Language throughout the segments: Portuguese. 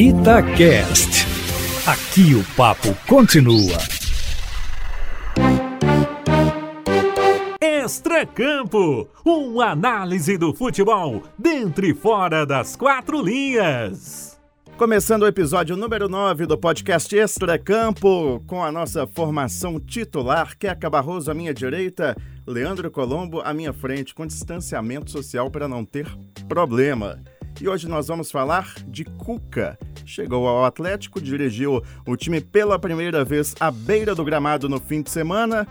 Itacast. Aqui o papo continua. Extracampo, uma análise do futebol dentro e fora das quatro linhas. Começando o episódio número 9 do podcast Extra Campo, com a nossa formação titular, Queca Barroso à minha direita, Leandro Colombo à minha frente, com distanciamento social para não ter problema. E hoje nós vamos falar de Cuca. Chegou ao Atlético, dirigiu o time pela primeira vez à beira do gramado no fim de semana.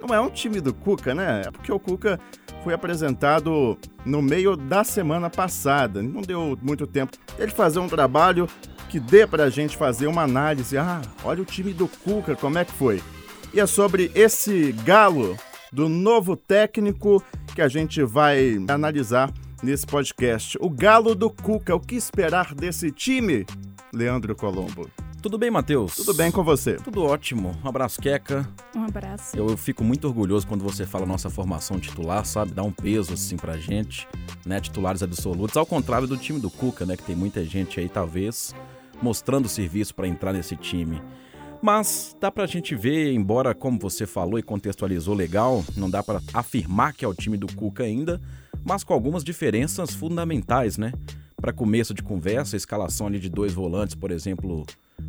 Não é um time do Cuca, né? É porque o Cuca foi apresentado no meio da semana passada. Não deu muito tempo ele fazer um trabalho que dê pra gente fazer uma análise. Ah, olha o time do Cuca, como é que foi? E é sobre esse galo do novo técnico que a gente vai analisar nesse podcast. O Galo do Cuca, o que esperar desse time, Leandro Colombo? Tudo bem, Matheus? Tudo bem com você? Tudo ótimo. Um abraço, Queca. Um abraço. Eu, eu, fico muito orgulhoso quando você fala nossa formação titular, sabe? Dá um peso, assim, pra gente, né? Titulares absolutos. Ao contrário do time do Cuca, né? Que tem muita gente aí, talvez, mostrando serviço para entrar nesse time. Mas dá pra gente ver, embora, como você falou e contextualizou legal, não dá para afirmar que é o time do Cuca ainda, mas com algumas diferenças fundamentais, né? Para começo de conversa, a escalação ali de dois volantes, por exemplo,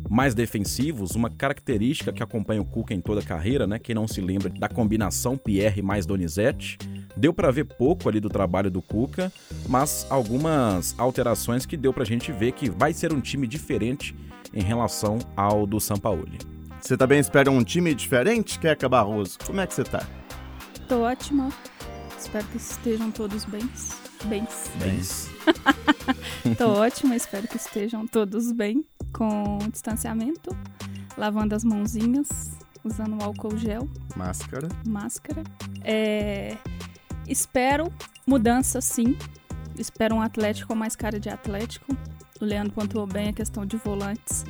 mais defensivos, uma característica que acompanha o Cuca em toda a carreira, né? Quem não se lembra da combinação Pierre mais Donizete, deu para ver pouco ali do trabalho do Cuca, mas algumas alterações que deu pra gente ver que vai ser um time diferente em relação ao do Sampaoli. Você também espera um time diferente, Queca Barroso? Como é que você tá? Tô ótima. Espero que estejam todos bens. Bens. Bens. Tô ótima, espero que estejam todos bem, com distanciamento, lavando as mãozinhas, usando álcool gel. Máscara. Máscara. É, espero mudança, sim. Espero um Atlético com mais cara de Atlético. O Leandro pontuou bem a questão de volantes.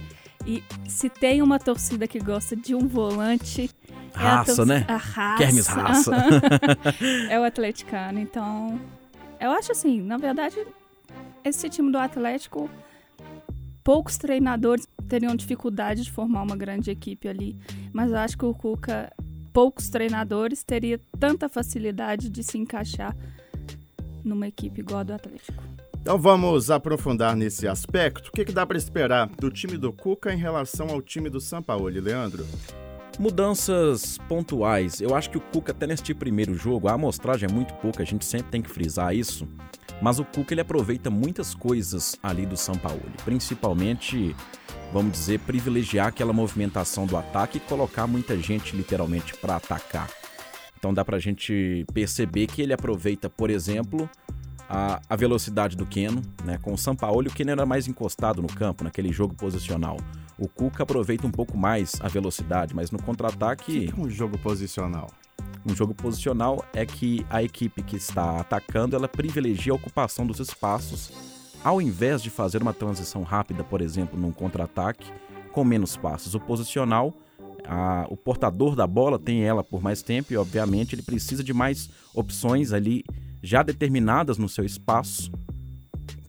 E se tem uma torcida que gosta de um volante. Raça, é a né? A raça. Kermes raça. é o atleticano. Então, eu acho assim, na verdade, esse time do Atlético, poucos treinadores teriam dificuldade de formar uma grande equipe ali. Mas eu acho que o Cuca, poucos treinadores, teria tanta facilidade de se encaixar numa equipe igual a do Atlético. Então vamos aprofundar nesse aspecto. O que, que dá para esperar do time do Cuca em relação ao time do Sampaoli, Leandro? Mudanças pontuais. Eu acho que o Cuca, até neste primeiro jogo, a amostragem é muito pouca, a gente sempre tem que frisar isso. Mas o Cuca ele aproveita muitas coisas ali do Sampaoli, principalmente, vamos dizer, privilegiar aquela movimentação do ataque e colocar muita gente literalmente para atacar. Então dá pra gente perceber que ele aproveita, por exemplo, a, a velocidade do Keno, né? Com o Sampaoli, o Keno era mais encostado no campo, naquele jogo posicional. O Cuca aproveita um pouco mais a velocidade, mas no contra-ataque. Que é um jogo posicional? Um jogo posicional é que a equipe que está atacando ela privilegia a ocupação dos espaços, ao invés de fazer uma transição rápida, por exemplo, num contra-ataque, com menos passos. O posicional, a, o portador da bola tem ela por mais tempo e, obviamente, ele precisa de mais opções ali já determinadas no seu espaço,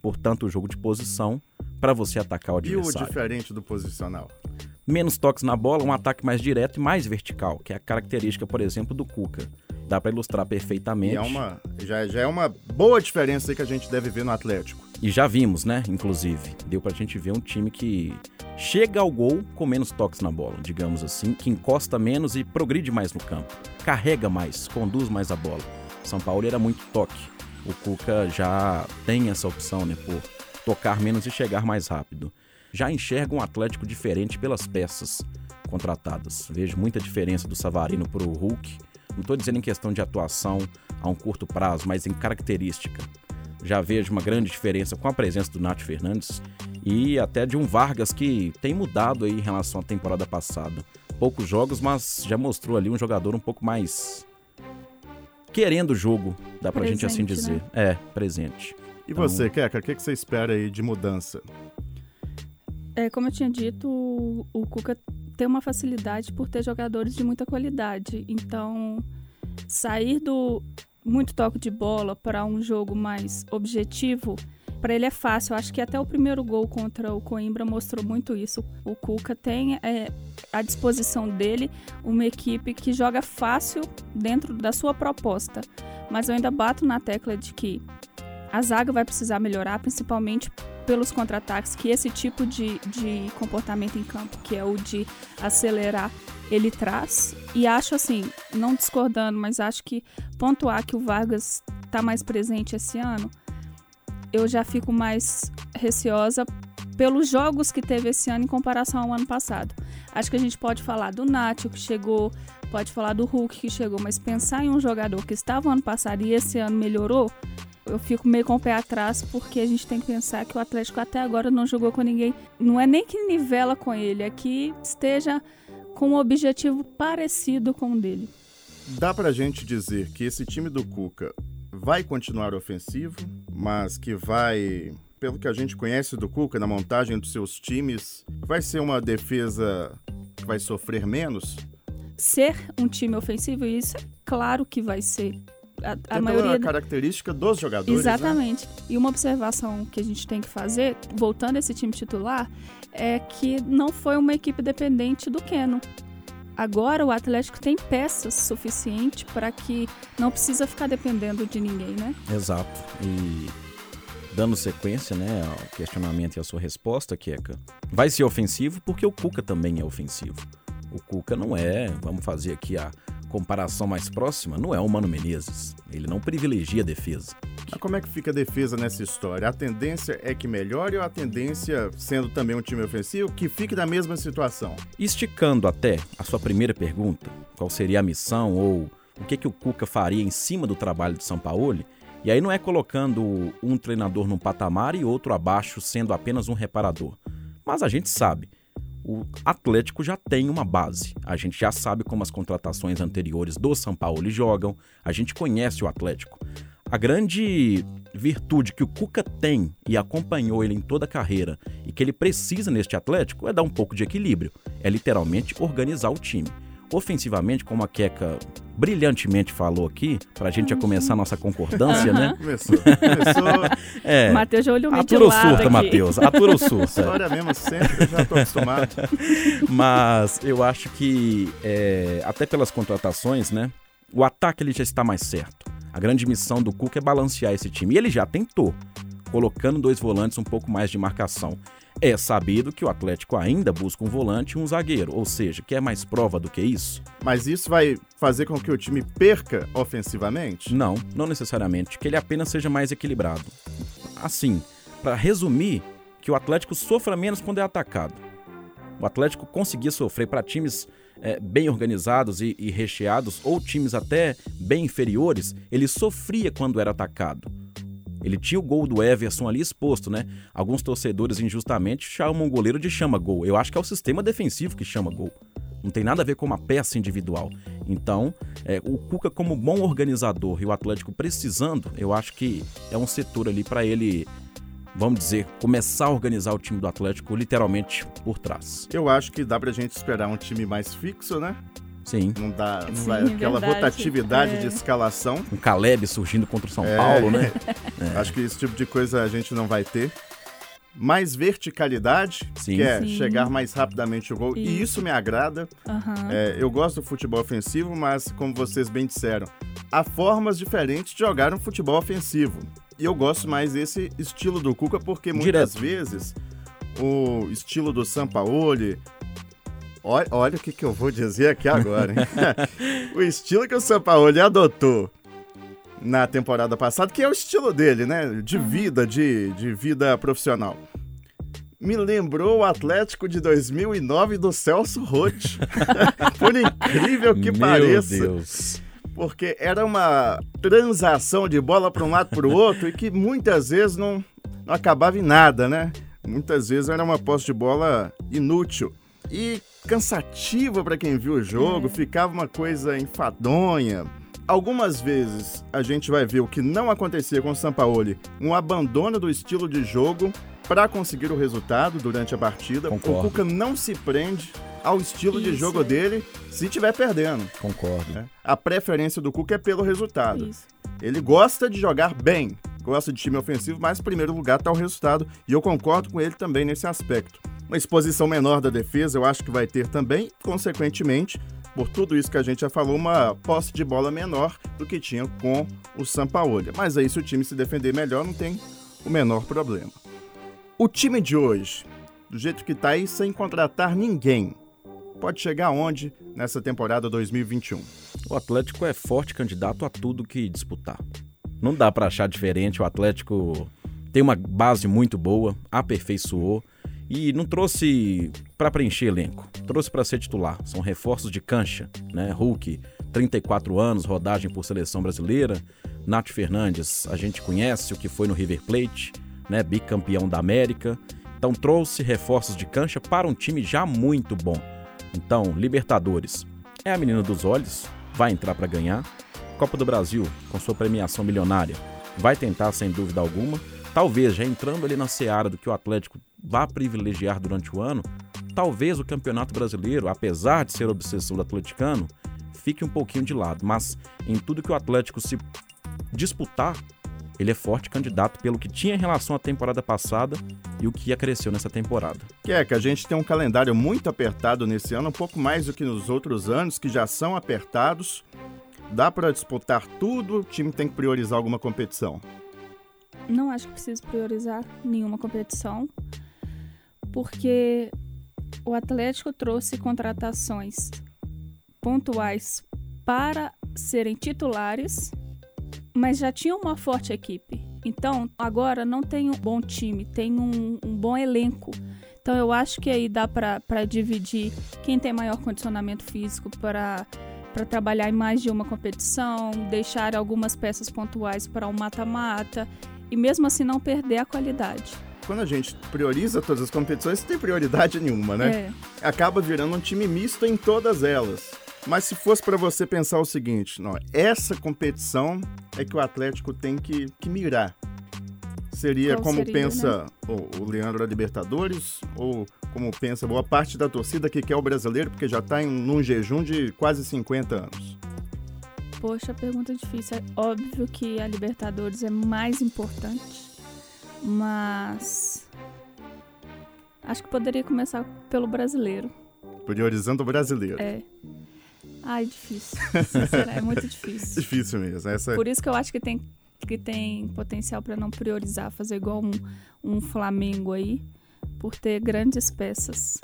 portanto, o jogo de posição, para você atacar o adversário. E o diferente do posicional? Menos toques na bola, um ataque mais direto e mais vertical, que é a característica, por exemplo, do Cuca. Dá para ilustrar perfeitamente. E é uma, já, já é uma boa diferença aí que a gente deve ver no Atlético. E já vimos, né? Inclusive, deu pra gente ver um time que chega ao gol com menos toques na bola, digamos assim, que encosta menos e progride mais no campo, carrega mais, conduz mais a bola. São Paulo era muito toque. O Cuca já tem essa opção, né, por tocar menos e chegar mais rápido. Já enxerga um Atlético diferente pelas peças contratadas. Vejo muita diferença do Savarino para o Hulk. Não estou dizendo em questão de atuação a um curto prazo, mas em característica. Já vejo uma grande diferença com a presença do Nath Fernandes e até de um Vargas que tem mudado aí em relação à temporada passada. Poucos jogos, mas já mostrou ali um jogador um pouco mais querendo o jogo, dá pra presente, gente assim dizer. Né? É, presente. E então... você, Keka, o que, que você espera aí de mudança? É, como eu tinha dito, o, o Cuca tem uma facilidade por ter jogadores de muita qualidade. Então, sair do muito toque de bola para um jogo mais objetivo para ele é fácil. Eu acho que até o primeiro gol contra o Coimbra mostrou muito isso. O Cuca tem é, à disposição dele uma equipe que joga fácil dentro da sua proposta. Mas eu ainda bato na tecla de que a zaga vai precisar melhorar, principalmente pelos contra-ataques, que esse tipo de, de comportamento em campo, que é o de acelerar, ele traz. E acho assim, não discordando, mas acho que pontuar que o Vargas está mais presente esse ano, eu já fico mais receosa pelos jogos que teve esse ano em comparação ao ano passado. Acho que a gente pode falar do Nacho que chegou, pode falar do Hulk que chegou, mas pensar em um jogador que estava ano passado e esse ano melhorou, eu fico meio com o pé atrás porque a gente tem que pensar que o Atlético até agora não jogou com ninguém. Não é nem que nivela com ele, é que esteja com um objetivo parecido com o dele. Dá pra gente dizer que esse time do Cuca vai continuar ofensivo, mas que vai, pelo que a gente conhece do Cuca na montagem dos seus times, vai ser uma defesa que vai sofrer menos? Ser um time ofensivo, isso é claro que vai ser a, a maioria. característica dos jogadores. Né? Exatamente. Né? E uma observação que a gente tem que fazer, voltando a esse time titular, é que não foi uma equipe dependente do Keno. Agora o Atlético tem peças suficientes para que não precisa ficar dependendo de ninguém, né? Exato. E dando sequência, né, ao questionamento e à sua resposta, Keka, vai ser ofensivo porque o Cuca também é ofensivo. O Cuca não é, vamos fazer aqui a comparação mais próxima, não é o Mano Menezes. Ele não privilegia a defesa. Mas como é que fica a defesa nessa história? A tendência é que melhore ou a tendência, sendo também um time ofensivo, que fique na mesma situação? Esticando até a sua primeira pergunta, qual seria a missão ou o que, que o Cuca faria em cima do trabalho de São Paulo? E aí não é colocando um treinador num patamar e outro abaixo sendo apenas um reparador. Mas a gente sabe o Atlético já tem uma base. A gente já sabe como as contratações anteriores do São Paulo jogam, a gente conhece o Atlético. A grande virtude que o Cuca tem e acompanhou ele em toda a carreira e que ele precisa neste Atlético é dar um pouco de equilíbrio, é literalmente organizar o time. Ofensivamente, como a Queca brilhantemente falou aqui, pra gente já começar a nossa concordância, uhum. né? Começou, começou. é, Matheus já olhou meio Atura o surta, Matheus, atura o surta. História mesmo, sempre, eu já tô acostumado. Mas eu acho que, é, até pelas contratações, né? O ataque ele já está mais certo. A grande missão do Cuca é balancear esse time. E ele já tentou, colocando dois volantes um pouco mais de marcação. É sabido que o Atlético ainda busca um volante e um zagueiro, ou seja, quer mais prova do que isso? Mas isso vai fazer com que o time perca ofensivamente? Não, não necessariamente, que ele apenas seja mais equilibrado. Assim, para resumir, que o Atlético sofra menos quando é atacado. O Atlético conseguia sofrer para times é, bem organizados e, e recheados, ou times até bem inferiores, ele sofria quando era atacado. Ele tinha o gol do Everson ali exposto, né? Alguns torcedores injustamente chamam o goleiro de chama-gol. Eu acho que é o sistema defensivo que chama gol. Não tem nada a ver com uma peça individual. Então, é, o Cuca, como bom organizador e o Atlético precisando, eu acho que é um setor ali para ele vamos dizer, começar a organizar o time do Atlético literalmente por trás. Eu acho que dá pra gente esperar um time mais fixo, né? Sim. Não dá, não Sim, vai, aquela verdade. rotatividade é. de escalação. Um Caleb surgindo contra o São é. Paulo, né? É. Acho que esse tipo de coisa a gente não vai ter. Mais verticalidade, Sim. que é Sim. chegar mais rapidamente o gol. Isso. E isso me agrada. Uhum. eu gosto do futebol ofensivo, mas, como vocês bem disseram, há formas diferentes de jogar um futebol ofensivo. E eu gosto mais desse estilo do Cuca, porque muitas Direto. vezes o estilo do Sampaoli, Olha, olha o que, que eu vou dizer aqui agora, hein? o estilo que o Sampaoli adotou na temporada passada, que é o estilo dele, né? De uhum. vida, de, de vida profissional. Me lembrou o Atlético de 2009 do Celso Rotti. Por incrível que Meu pareça. Deus. Porque era uma transação de bola para um lado para o outro e que muitas vezes não, não acabava em nada, né? Muitas vezes era uma posse de bola inútil e cansativa para quem viu o jogo, é. ficava uma coisa enfadonha. Algumas vezes a gente vai ver o que não acontecia com o Sampaoli, um abandono do estilo de jogo para conseguir o resultado durante a partida. Concordo. O Cuca não se prende ao estilo Isso. de jogo dele se estiver perdendo. Concordo. A preferência do Cuca é pelo resultado. Isso. Ele gosta de jogar bem, gosta de time ofensivo, mas em primeiro lugar está o resultado. E eu concordo com ele também nesse aspecto. Uma exposição menor da defesa, eu acho que vai ter também, consequentemente, por tudo isso que a gente já falou, uma posse de bola menor do que tinha com o Sampaoli. Mas aí, se o time se defender melhor, não tem o menor problema. O time de hoje, do jeito que está aí, sem contratar ninguém, pode chegar aonde nessa temporada 2021? O Atlético é forte candidato a tudo que disputar. Não dá para achar diferente. O Atlético tem uma base muito boa, aperfeiçoou e não trouxe para preencher elenco, trouxe para ser titular. São reforços de cancha, né? Hulk, 34 anos, rodagem por seleção brasileira. Nath Fernandes, a gente conhece o que foi no River Plate, né? Bicampeão da América. Então trouxe reforços de cancha para um time já muito bom. Então, Libertadores é a menina dos olhos, vai entrar para ganhar. Copa do Brasil, com sua premiação milionária, vai tentar sem dúvida alguma. Talvez já entrando ali na seara do que o Atlético vá privilegiar durante o ano, talvez o Campeonato Brasileiro, apesar de ser obsessão do atleticano, fique um pouquinho de lado. Mas em tudo que o Atlético se disputar, ele é forte candidato pelo que tinha em relação à temporada passada e o que acresceu nessa temporada. Que é que a gente tem um calendário muito apertado nesse ano, um pouco mais do que nos outros anos, que já são apertados. Dá para disputar tudo, o time tem que priorizar alguma competição? Não acho que precisa priorizar nenhuma competição porque o Atlético trouxe contratações pontuais para serem titulares, mas já tinha uma forte equipe. Então, agora não tem um bom time, tem um, um bom elenco. Então, eu acho que aí dá para dividir quem tem maior condicionamento físico para trabalhar em mais de uma competição, deixar algumas peças pontuais para um mata-mata e mesmo assim não perder a qualidade quando a gente prioriza todas as competições, não tem prioridade nenhuma, né? É. Acaba virando um time misto em todas elas. Mas se fosse para você pensar o seguinte, não, essa competição é que o Atlético tem que, que mirar. Seria Qual como seria, pensa né? o, o Leandro da Libertadores ou como pensa boa parte da torcida que quer o brasileiro porque já está em num jejum de quase 50 anos? Poxa, pergunta difícil. É óbvio que a Libertadores é mais importante mas acho que poderia começar pelo brasileiro. Priorizando o brasileiro. É. Ai, difícil. é muito difícil. difícil mesmo. Essa... É Por isso que eu acho que tem, que tem potencial para não priorizar, fazer igual um, um Flamengo aí, por ter grandes peças.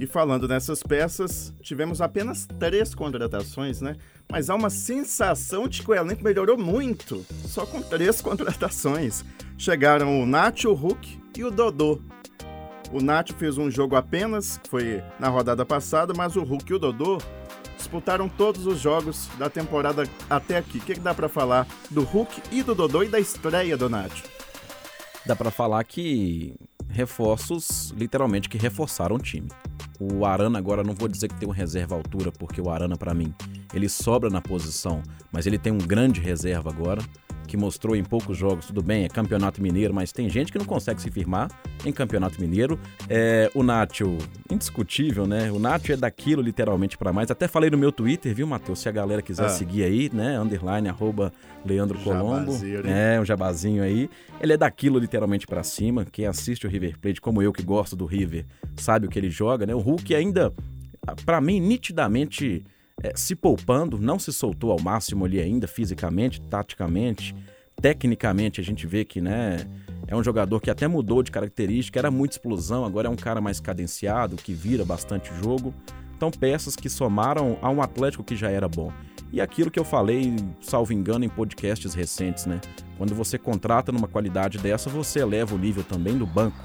E falando nessas peças, tivemos apenas três contratações, né? Mas há uma sensação de que o elenco melhorou muito, só com três contratações. Chegaram o Nacho, o Hulk e o Dodô. O Nacho fez um jogo apenas, foi na rodada passada, mas o Hulk e o Dodô disputaram todos os jogos da temporada até aqui. O que, que dá para falar do Hulk e do Dodô e da estreia do Nacho? Dá para falar que reforços, literalmente, que reforçaram o time. O Arana agora não vou dizer que tem um reserva altura, porque o Arana para mim, ele sobra na posição, mas ele tem um grande reserva agora que mostrou em poucos jogos, tudo bem, é campeonato mineiro, mas tem gente que não consegue se firmar em campeonato mineiro. É, o Nacho, indiscutível, né? O Nacho é daquilo literalmente para mais. Até falei no meu Twitter, viu, Matheus? Se a galera quiser ah. seguir aí, né? Underline, arroba Leandro Colombo. É, um jabazinho aí. Ele é daquilo literalmente para cima. Quem assiste o River Plate, como eu que gosto do River, sabe o que ele joga, né? O Hulk ainda, para mim, nitidamente é, se poupando, não se soltou ao máximo ali ainda, fisicamente, taticamente. Tecnicamente, a gente vê que né, é um jogador que até mudou de característica, era muita explosão, agora é um cara mais cadenciado, que vira bastante jogo. Então, peças que somaram a um Atlético que já era bom. E aquilo que eu falei, salvo engano, em podcasts recentes, né? Quando você contrata numa qualidade dessa, você eleva o nível também do banco.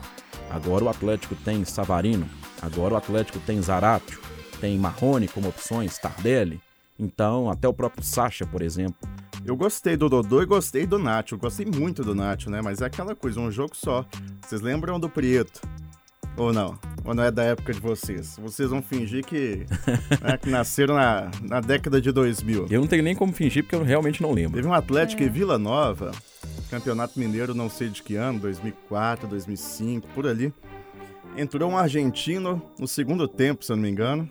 Agora o Atlético tem Savarino, agora o Atlético tem Zaratio, tem Marrone como opções, Tardelli. Então, até o próprio Sacha, por exemplo. Eu gostei do Dodô e gostei do Nacho. Eu gostei muito do Nacho, né? Mas é aquela coisa, um jogo só. Vocês lembram do Prieto? Ou não? Ou não é da época de vocês? Vocês vão fingir que, né, que nasceram na, na década de 2000. Eu não tenho nem como fingir porque eu realmente não lembro. Teve um Atlético é. em Vila Nova, Campeonato Mineiro, não sei de que ano, 2004, 2005, por ali. Entrou um argentino no segundo tempo, se eu não me engano.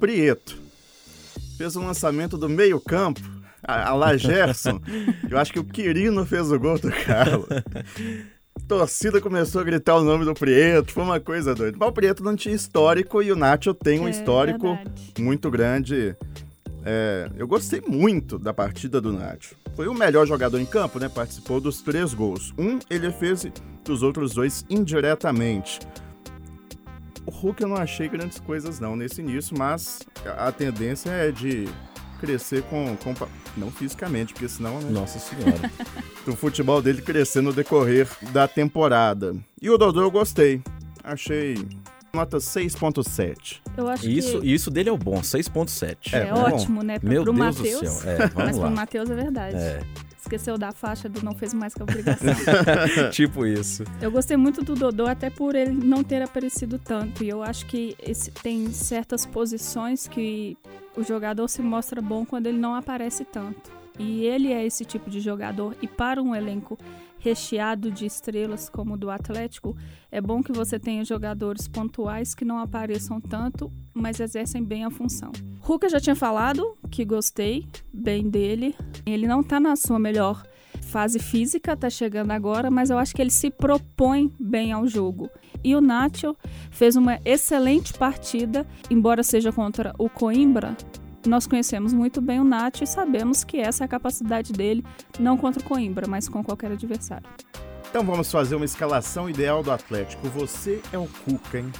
Prieto. Fez um lançamento do meio-campo. A, a lá Gerson, eu acho que o Quirino fez o gol do Carlos. torcida começou a gritar o nome do Prieto, foi uma coisa doida. Mas o Prieto não tinha histórico e o Nacho tem um É, histórico verdade. muito grande. É, eu gostei muito da partida do Nacho. Foi o melhor jogador em campo, né? Participou dos três gols. Um ele fez e os outros dois indiretamente. O Hulk eu não achei grandes coisas não nesse início, mas a tendência é de crescer com, com não fisicamente, porque senão né, Nossa senhora. do futebol dele crescer no decorrer da temporada. E o Dodô eu gostei. Achei nota 6.7. Eu acho Isso, que isso dele é o bom, 6.7. é, é ótimo, né? Pra, Meu pro Deus Matheus. do céu. É, vamos Mas pro lá. Matheus é verdade. É, Esqueceu da faixa do não fez mais que a obrigação. tipo isso. eu gostei muito do Dodô, até por ele não ter aparecido tanto. E eu acho que esse- tem certas posições que o jogador se mostra bom quando ele não aparece tanto. E ele é esse tipo de jogador. E para um elenco recheado de estrelas como o do Atlético, é bom que você tenha jogadores pontuais que não apareçam tanto, mas exercem bem a função. Eu já tinha falado que gostei bem dele. Ele não tá na sua melhor fase física, tá chegando agora, mas eu acho que ele se propõe bem ao jogo. E o Nacho fez uma excelente partida, embora seja contra o Coimbra. Nós conhecemos muito bem o Nacho e sabemos que essa é a capacidade dele, não contra o Coimbra, mas com qualquer adversário. Então vamos fazer uma escalação ideal do Atlético. Você é o Cuca, hein?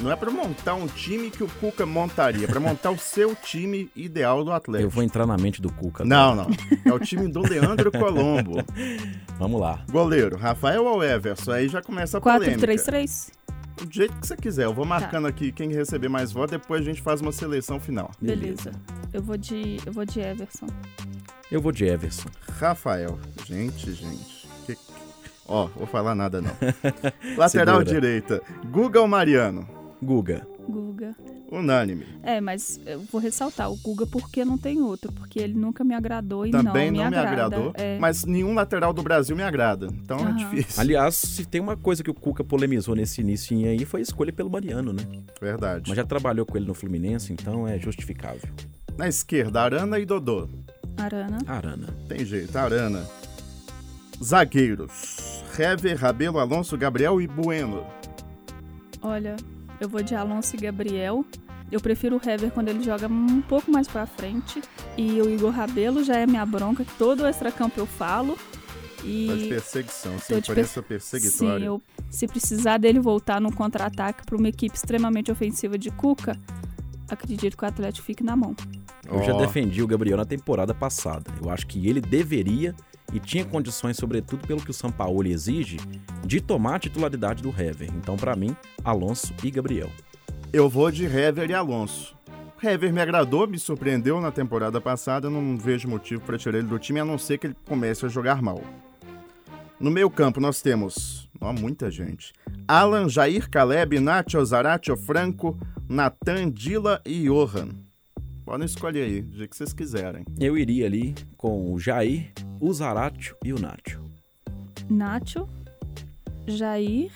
Não é pra montar um time que o Cuca montaria, é pra montar o seu time ideal do Atlético. Eu vou entrar na mente do Cuca. Não, não. É o time do Leandro Colombo. Vamos lá. Goleiro, Rafael ou Everson? Aí já começa a polêmica. 4-3-3? Do jeito que você quiser. Eu vou marcando aqui quem receber mais votos, depois a gente faz uma seleção final. Beleza. Eu vou de eu vou de Everson. Eu vou de Everson. Rafael. Gente, gente. Que- Ó, vou falar nada não. Lateral Segura. direita. Guga ou Mariano? Guga. Guga. Unânime. É, mas eu vou ressaltar o Guga porque não tem outro, porque ele nunca me agradou e Também não me, não me agrada. agradou, É. mas nenhum lateral do Brasil me agrada. Então é Aham. difícil. Aliás, se tem uma coisa que o Cuca polemizou nesse início aí, foi a escolha pelo Mariano, né? Verdade. Mas já trabalhou com ele no Fluminense, então é justificável. Na esquerda, Arana e Dodô. Arana. Arana. Tem jeito, Arana. Zagueiros. Hever, Rabelo, Alonso, Gabriel e Bueno. Olha, eu vou de Alonso e Gabriel. Eu prefiro o Hever quando ele joga um pouco mais pra frente. E o Igor Rabelo já é minha bronca, que todo o extracampo eu falo. Tá de E perseguição, Tô de imprensa sim, perseguitória. eu, se precisar dele voltar no contra-ataque pra uma equipe extremamente ofensiva de Cuca, acredito que o Atlético fique na mão. Eu já Ó, defendi o Gabriel na temporada passada. Eu acho que ele deveria e tinha condições, sobretudo pelo que o Sampaoli exige, de tomar a titularidade do Hever. Então, pra mim, Alonso e Gabriel. Eu vou de Hever e Alonso. Hever me agradou, me surpreendeu na temporada passada, não vejo motivo para tirar ele do time, a não ser que ele comece a jogar mal. No meio campo nós temos, ó, muita gente. Alan, Jair, Caleb, Nacho, Zaratio, Franco, Natan, Dila e Johan. Podem escolher aí, do jeito que vocês quiserem. Eu iria ali com o Jair, o Zaratio e o Nacho. Nacho, Jair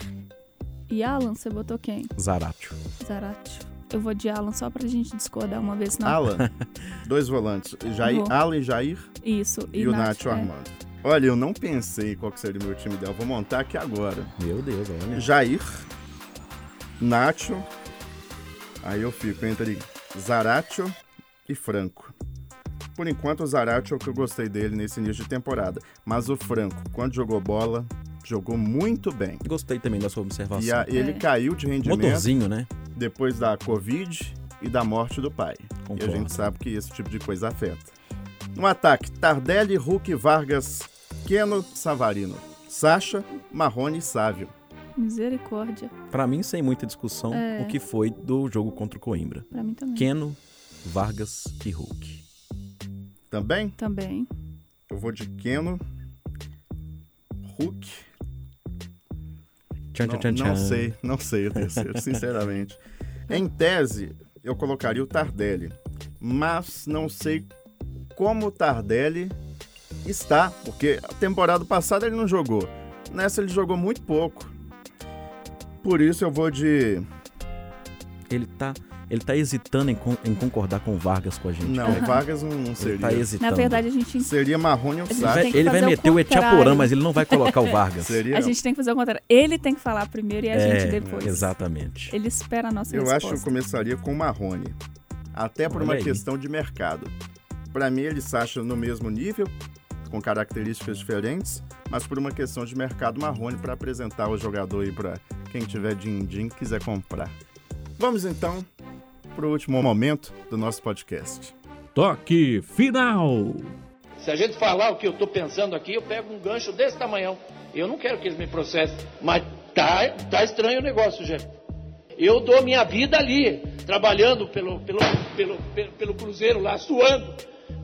e Alan, você botou quem? Zaratio. Zaratio. Eu vou de Alan só pra gente discordar uma vez, não? Alan, dois volantes. Jair, Vou. Alan e Jair Isso. e, o Nacho, Nacho é. armando. Olha, eu não pensei qual que seria o meu time ideal. Vou montar aqui agora. Meu Deus, olha. Jair, Nacho. Aí eu fico entre Zaratio e Franco. Por enquanto, o Zaratio é o que eu gostei dele nesse início de temporada. Mas o Franco, quando jogou bola, jogou muito bem. Gostei também da sua observação. E a- ele É. caiu de rendimento Motorzinho, né? depois da Covid e da morte do pai. E a Concordo. gente sabe que esse tipo de coisa afeta. No ataque, Tardelli, Hulk, Vargas, Keno, Savarino. Sacha, Marrone e Sávio. Misericórdia. Pra mim, sem muita discussão, É. o que foi do jogo contra o Coimbra. Pra mim também. Keno, Vargas e Hulk. Também? Também. Eu vou de Keno, Hulk. Tchan, Não, tchan, tchan, não sei, não sei o terceiro, sinceramente. Em tese, eu colocaria o Tardelli, mas não sei como o Tardelli está, porque a temporada passada ele não jogou. Nessa ele jogou muito pouco. Por isso eu vou de. Ele tá Ele tá hesitando em, con- em concordar com o Vargas com a gente. Não, cara. Vargas não, não Ele seria. tá hesitando. Na verdade, a gente, Seria Marrone ou A gente Ele Sá. ele vai o meter o Etiaporã, mas ele não vai colocar o Vargas. Seria a gente tem que fazer o contrário. Ele tem que falar primeiro e a gente É, depois. Exatamente. Ele espera a nossa Eu acho que eu resposta. começaria com o Marrone. Até por Olha uma aí. questão de mercado. Para mim, ele se acha no mesmo nível, com características diferentes, mas por uma questão de mercado Marrone para apresentar o jogador aí para quem tiver din-din quiser comprar. Vamos então para o último momento do nosso podcast. Toque final. Se a gente falar o que eu estou pensando aqui, eu pego um gancho desse tamanhão. Eu não quero que eles me processem, mas tá, tá estranho o negócio, gente. Eu dou minha vida ali, trabalhando pelo, pelo, pelo, pelo, pelo Cruzeiro lá, suando,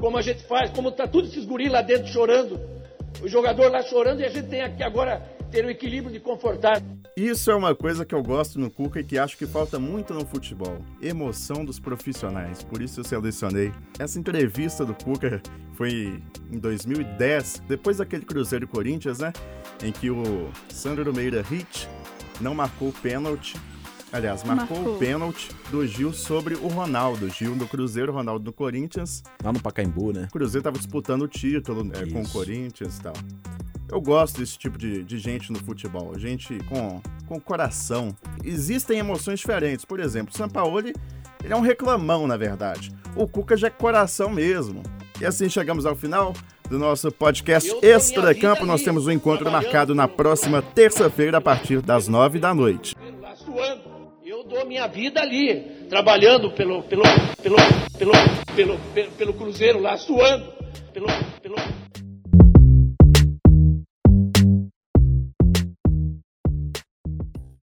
como a gente faz, como tá tudo esses guris lá dentro chorando. O jogador lá chorando e a gente tem aqui agora ter o equilíbrio de confortar. Isso é uma coisa que eu gosto no Cuca e que acho que falta muito no futebol. Emoção dos profissionais. Por isso eu selecionei. Essa entrevista do Cuca foi em 2010, depois daquele Cruzeiro e Corinthians, né? Em que o Sandro Meira Hit não marcou o pênalti. Aliás, marcou, Marcou. o pênalti do Gil sobre o Ronaldo. Gil no Cruzeiro, Ronaldo no Corinthians. Lá no Pacaembu, né? O Cruzeiro estava disputando o título né, com o. Corinthians e tal. Eu gosto desse tipo de, de gente no futebol, gente com, com coração. Existem emoções diferentes. Por exemplo, o Sampaoli, ele é um reclamão, na verdade. O Cuca já é coração mesmo. E assim chegamos ao final do nosso podcast Extra Campo. Nós temos um encontro marcado na próxima terça-feira, a partir das nove da noite. suando. Eu dou minha vida ali, trabalhando pelo, pelo, pelo, pelo, pelo, pelo, pelo Cruzeiro lá, suando. Pelo, pelo,